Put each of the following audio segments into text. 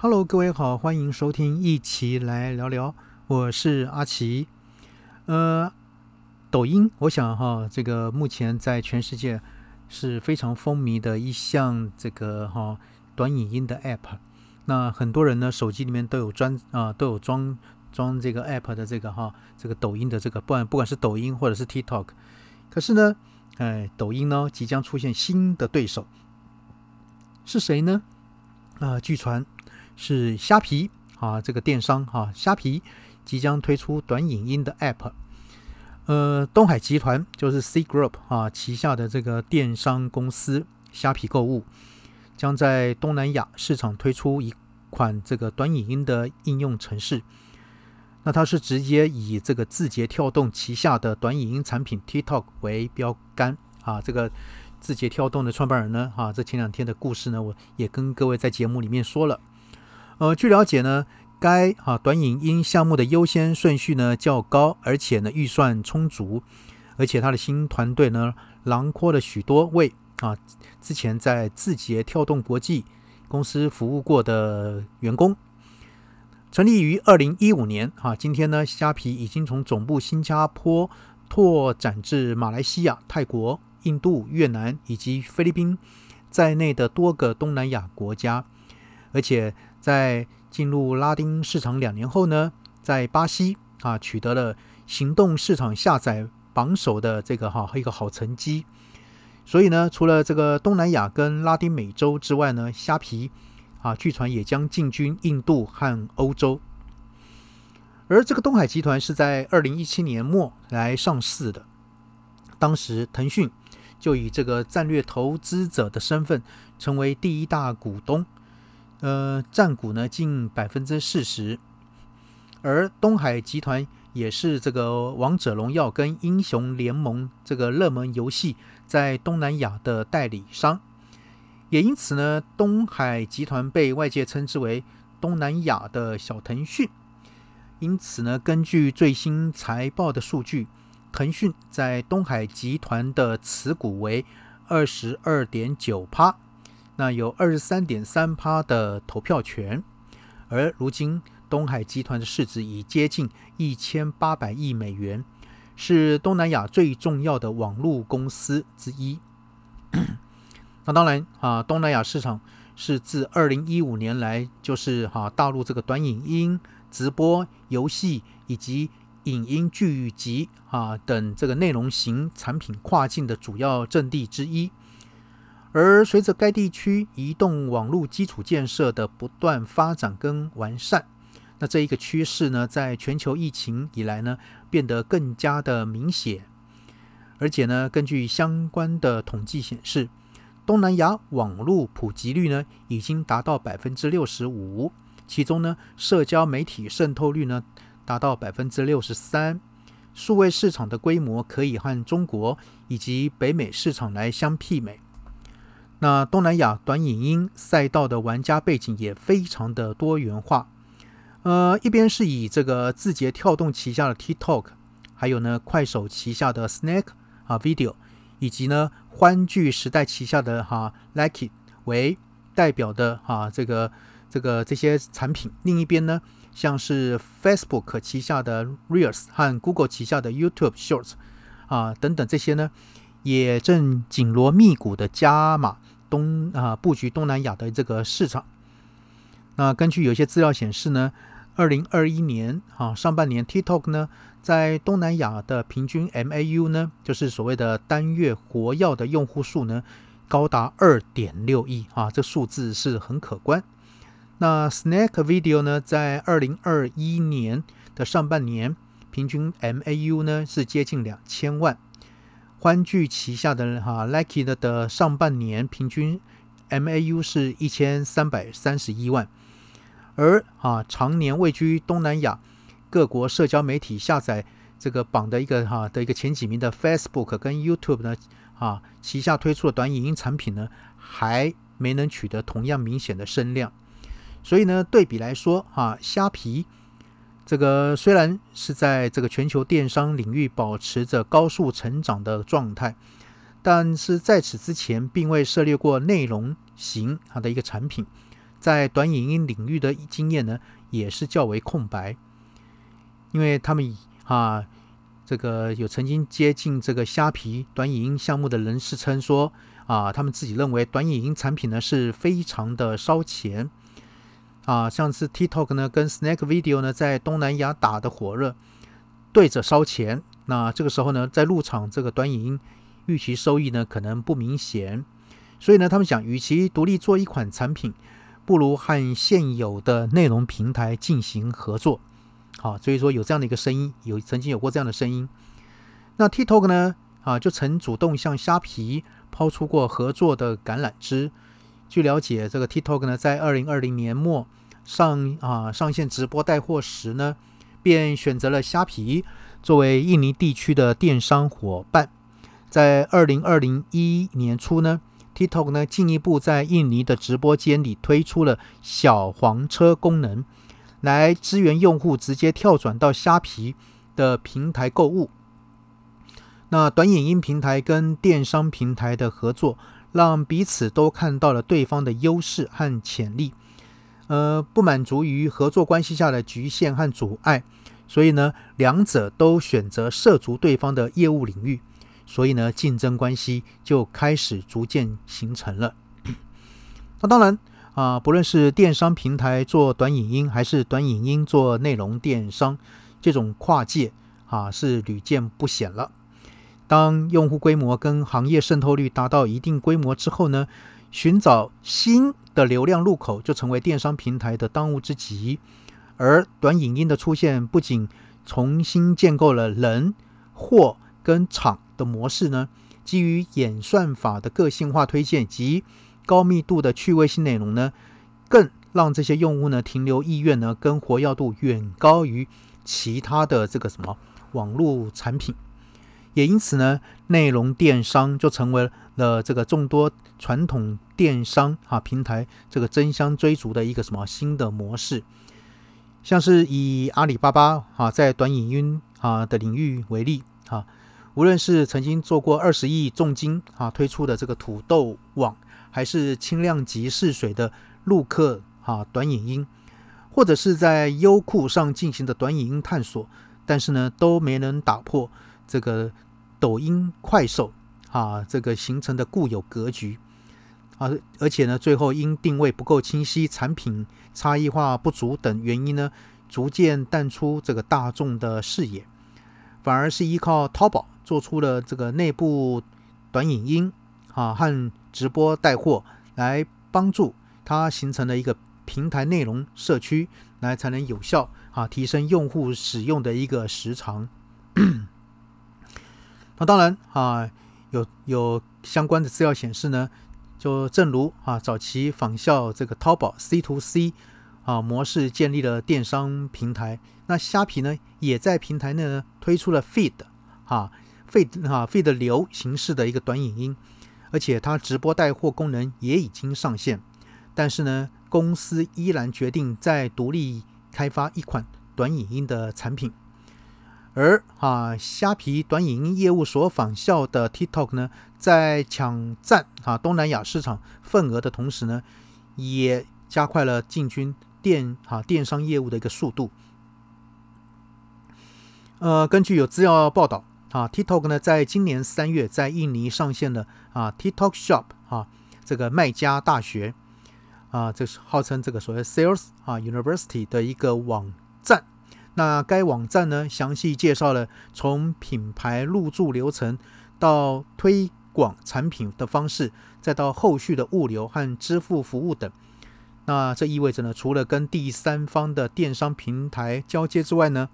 Hello，各位好，欢迎收听，一起来聊聊。我是阿奇。呃，抖音，我想哈，这个目前在全世界是非常风靡的一项这个哈短影音的 App。那很多人呢，手机里面都有装啊，都有装装这个 App 的这个哈，这个抖音的这个，不管不管是抖音或者是 TikTok。可是呢，哎，抖音呢即将出现新的对手，是谁呢？啊，据传。是虾皮啊，这个电商哈，虾皮即将推出短影音的 App。呃，东海集团就是 C Group 啊旗下的这个电商公司虾皮购物，将在东南亚市场推出一款这个短影音的应用程式。那它是直接以这个字节跳动旗下的短影音产品 TikTok 为标杆啊。这个字节跳动的创办人呢，哈，这前两天的故事呢，我也跟各位在节目里面说了。呃，据了解呢，该啊短影音项目的优先顺序呢较高，而且呢预算充足，而且他的新团队呢囊括了许多位啊之前在字节跳动国际公司服务过的员工。成立于二零一五年啊，今天呢虾皮已经从总部新加坡拓展至马来西亚、泰国、印度、越南以及菲律宾在内的多个东南亚国家，而且。在进入拉丁市场两年后呢，在巴西啊取得了行动市场下载榜首的这个哈一个好成绩。所以呢，除了这个东南亚跟拉丁美洲之外呢，虾皮啊据传也将进军印度和欧洲。而这个东海集团是在二零一七年末来上市的，当时腾讯就以这个战略投资者的身份成为第一大股东。呃，占股呢近百分之四十，而东海集团也是这个《王者荣耀》跟《英雄联盟》这个热门游戏在东南亚的代理商，也因此呢，东海集团被外界称之为东南亚的小腾讯。因此呢，根据最新财报的数据，腾讯在东海集团的持股为二十二点九趴。那有二十三点三趴的投票权，而如今东海集团的市值已接近一千八百亿美元，是东南亚最重要的网络公司之一。那当然啊，东南亚市场是自二零一五年来就是哈大陆这个短影音、直播、游戏以及影音剧集啊等这个内容型产品跨境的主要阵地之一。而随着该地区移动网络基础建设的不断发展跟完善，那这一个趋势呢，在全球疫情以来呢，变得更加的明显。而且呢，根据相关的统计显示，东南亚网络普及率呢，已经达到百分之六十五，其中呢，社交媒体渗透率呢，达到百分之六十三，数位市场的规模可以和中国以及北美市场来相媲美。那东南亚短影音赛道的玩家背景也非常的多元化，呃，一边是以这个字节跳动旗下的 TikTok，还有呢快手旗下的 Snack 啊 Video，以及呢欢聚时代旗下的哈 Likey 为代表的哈这个这个这些产品。另一边呢，像是 Facebook 旗下的 Reels 和 Google 旗下的 YouTube Shorts 啊等等这些呢，也正紧锣密鼓的加码。东啊，布局东南亚的这个市场。那根据有些资料显示呢，二零二一年啊上半年，TikTok 呢在东南亚的平均 MAU 呢，就是所谓的单月活跃的用户数呢，高达二点六亿啊，这数字是很可观。那 Snack Video 呢，在二零二一年的上半年，平均 MAU 呢是接近两千万。欢聚旗下的哈 Lucky 的的上半年平均 MAU 是一千三百三十一万，而啊常年位居东南亚各国社交媒体下载这个榜的一个哈的一个前几名的 Facebook 跟 YouTube 呢啊旗下推出的短影音产品呢还没能取得同样明显的声量，所以呢对比来说哈虾皮。这个虽然是在这个全球电商领域保持着高速成长的状态，但是在此之前并未涉猎过内容型它的一个产品，在短影音领域的经验呢，也是较为空白，因为他们啊，这个有曾经接近这个虾皮短影音项目的人士称说啊，他们自己认为短影音产品呢是非常的烧钱啊，像是 TikTok 呢跟 Snack Video 呢在东南亚打的火热，对着烧钱。那这个时候呢，在入场这个短影音预期收益呢可能不明显，所以呢，他们想，与其独立做一款产品。不如和现有的内容平台进行合作，好，所以说有这样的一个声音，有曾经有过这样的声音。那 TikTok 呢，啊，就曾主动向虾皮抛出过合作的橄榄枝。据了解，这个 TikTok 呢，在二零二零年末上啊上线直播带货时呢，便选择了虾皮作为印尼地区的电商伙伴。在二零二零一年初呢。TikTok 呢，进一步在印尼的直播间里推出了小黄车功能，来支援用户直接跳转到虾皮的平台购物。那短影音平台跟电商平台的合作，让彼此都看到了对方的优势和潜力。呃，不满足于合作关系下的局限和阻碍，所以呢，两者都选择涉足对方的业务领域。所以呢，竞争关系就开始逐渐形成了。那当然啊，不论是电商平台做短影音，还是短影音做内容电商，这种跨界啊是屡见不鲜了。当用户规模跟行业渗透率达到一定规模之后呢，寻找新的流量入口就成为电商平台的当务之急。而短影音的出现，不仅重新建构了人、货跟场。的模式呢，基于演算法的个性化推荐及高密度的趣味性内容呢，更让这些用户呢停留意愿呢跟活跃度远高于其他的这个什么网络产品，也因此呢，内容电商就成为了这个众多传统电商啊平台这个争相追逐的一个什么新的模式，像是以阿里巴巴啊在短影音啊的领域为例啊。无论是曾经做过二十亿重金啊推出的这个土豆网，还是轻量级试水的陆客啊短影音，或者是在优酷上进行的短影音探索，但是呢都没能打破这个抖音、快手啊这个形成的固有格局啊，而且呢最后因定位不够清晰、产品差异化不足等原因呢，逐渐淡出这个大众的视野，反而是依靠淘宝。做出了这个内部短影音啊和直播带货，来帮助它形成了一个平台内容社区，来才能有效啊提升用户使用的一个时长。那当然啊，有有相关的资料显示呢，就正如啊早期仿效这个淘宝 C to C 啊模式建立了电商平台，那虾皮呢也在平台内呢推出了 Feed 啊。Feed 啊 Feed 流形式的一个短影音，而且它直播带货功能也已经上线，但是呢，公司依然决定再独立开发一款短影音的产品。而啊，虾皮短影音业务所仿效的 TikTok 呢，在抢占啊东南亚市场份额的同时呢，也加快了进军电啊电商业务的一个速度。呃，根据有资料报道。啊，TikTok 呢，在今年三月在印尼上线了啊，TikTok Shop 啊，这个卖家大学啊，这是号称这个所谓 Sales 啊 University 的一个网。那该网站呢，详细介绍了从品牌入驻流程到推广产品的方式，再到后续的物流和支付服务等。那这意味着呢，除了跟第三方的电商平台交接之外呢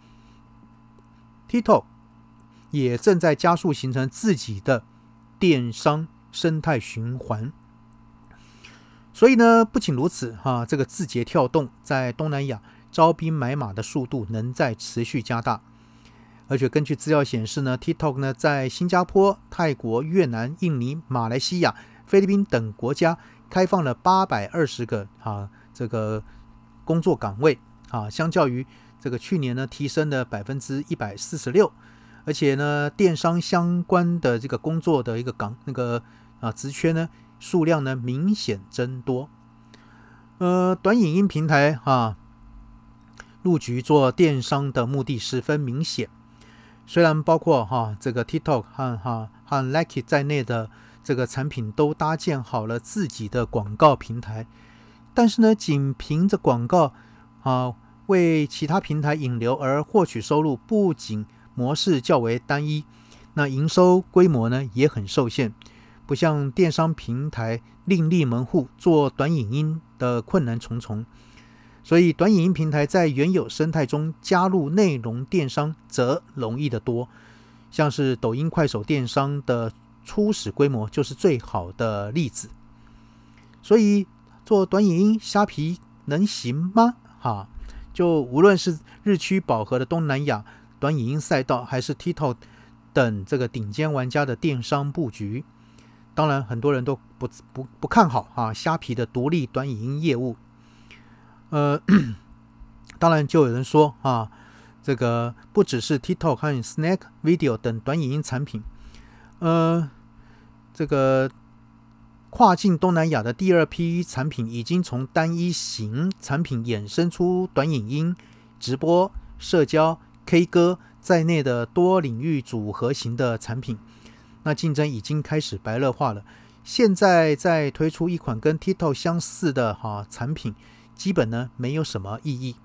，TikTok。也正在加速形成自己的电商生态循环。所以呢，不仅如此，哈，这个字节跳动在东南亚招兵买马的速度能在持续加大。而且根据资料显示呢，TikTok 呢在新加坡、泰国、越南、印尼、马来西亚、菲律宾等国家开放了八百二十个啊这个工作岗位啊，相较于这个去年呢提升了百分之一百四十六。而且呢，电商相关的这个工作的一个岗那个啊职缺呢数量呢明显增多。呃，短影音平台啊，入局做电商的目的十分明显。虽然包括哈这个 TikTok 和哈和 Like 在内的这个产品都搭建好了自己的广告平台，但是呢，仅凭着广告啊为其他平台引流而获取收入，不仅模式较为单一，那营收规模呢也很受限。不像电商平台另立门户做短影音的困难重重，所以短影音平台在原有生态中加入内容电商则容易得多。像是抖音、快手电商的初始规模就是最好的例子。所以做短影音，虾皮能行吗？哈，就无论是日趋饱和的东南亚短影音赛道，还是 TikTok 等这个顶尖玩家的电商布局。当然，很多人都不不不看好啊，虾皮的独立短影音业务。呃，当然就有人说啊，这个不只是 TikTok 和 Snack Video 等短影音产品，呃，这个跨境东南亚的第二批产品已经从单一型产品衍生出短影音、直播、社交、K 歌在内的多领域组合型的产品。那竞争已经开始白热化了，现在在推出一款跟 TikTok 相似的哈产品，基本呢没有什么意义。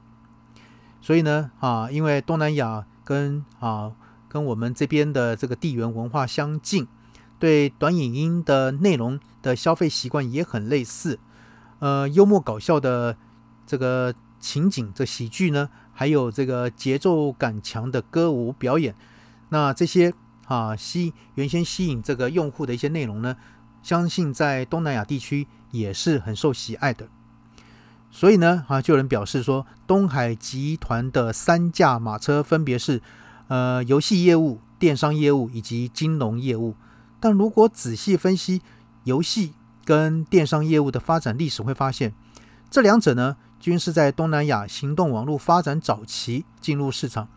所以呢啊，因为东南亚跟啊跟我们这边的这个地缘文化相近，对短影音的内容的消费习惯也很类似。呃，幽默搞笑的这个情景这喜剧呢，还有这个节奏感强的歌舞表演，那这些。啊，吸原先吸引这个用户的一些内容呢，相信在东南亚地区也是很受喜爱的。所以呢，啊，就有人表示说，东海集团的三驾马车分别是呃游戏业务、电商业务以及金融业务。但如果仔细分析游戏跟电商业务的发展历史，会发现这两者呢，均是在东南亚行动网络发展早期进入市场，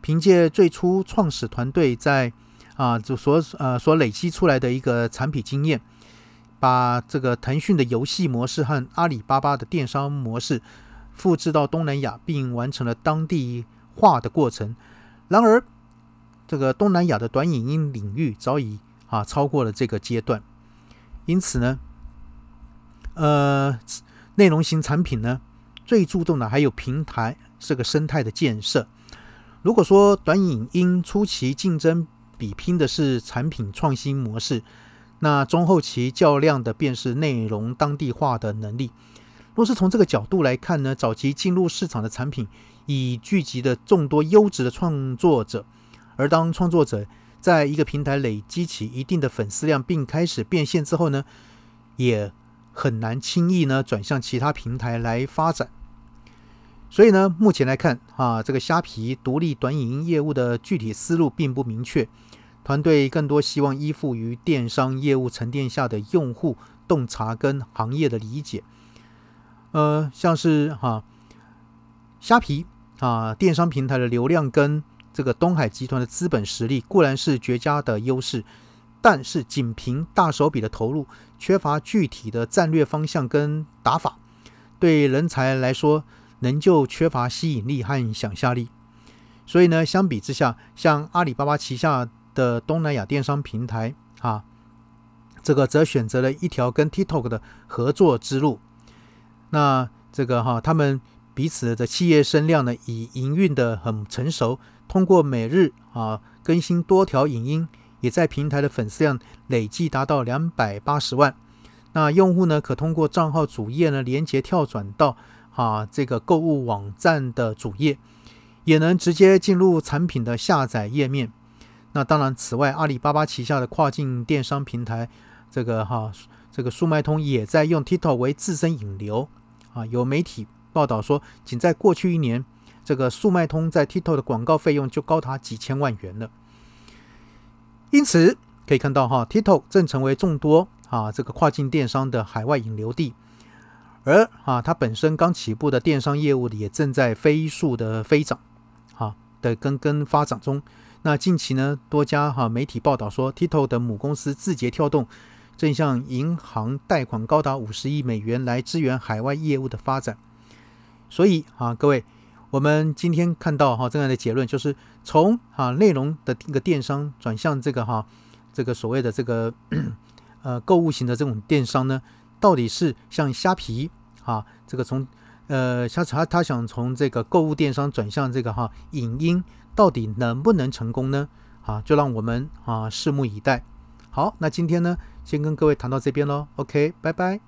凭借最初创始团队在啊，就所呃所累积出来的一个产品经验，把这个腾讯的游戏模式和阿里巴巴的电商模式复制到东南亚，并完成了当地化的过程。然而，这个东南亚的短影音领域早已啊超过了这个阶段，因此呢，呃，内容型产品呢最注重的还有平台这个生态的建设。如果说短影音初期竞争，比拼的是产品创新模式，那中后期较量的便是内容当地化的能力。若是从这个角度来看呢，早期进入市场的产品已聚集的众多优质的创作者，而当创作者在一个平台累积起一定的粉丝量并开始变现之后呢，也很难轻易呢转向其他平台来发展。所以呢，目前来看啊，这个虾皮独立短影音业务的具体思路并不明确。团队更多希望依附于电商业务沉淀下的用户洞察跟行业的理解，呃，像是哈虾皮啊电商平台的流量跟这个东海集团的资本实力固然是绝佳的优势，但是仅凭大手笔的投入，缺乏具体的战略方向跟打法，对人才来说仍旧缺乏吸引力和想象力。所以呢，相比之下，像阿里巴巴旗下。的东南亚电商平台啊，这个则选择了一条跟 TikTok 的合作之路。那这个哈，他们彼此的企业声量呢，已营运的很成熟。通过每日啊更新多条影音，也在平台的粉丝量累计达到两百八十万。那用户呢，可通过账号主页呢连接跳转到啊这个购物网站的主页，也能直接进入产品的下载页面。那当然，此外，阿里巴巴旗下的跨境电商平台，这个哈，这个速卖通也在用 TikTok 为自身引流啊。有媒体报道说，仅在过去一年，这个速卖通在 TikTok 的广告费用就高达几千万元了。因此，可以看到哈，TikTok 正成为众多啊这个跨境电商的海外引流地，而啊它本身刚起步的电商业务也正在飞速的飞涨，啊的跟跟发展中。那近期呢，多家哈媒体报道说，TikTok 的母公司字节跳动正向银行贷款高达五十亿美元来支援海外业务的发展。所以啊，各位，我们今天看到哈这样的结论，就是从啊内容的一个电商转向这个哈这个所谓的这个呃购物型的这种电商呢，到底是像虾皮啊这个从呃他他他想从这个购物电商转向这个哈影音，到底能不能成功呢？啊，就让我们啊拭目以待。好，那今天呢，先跟各位谈到这边喽。OK，拜拜。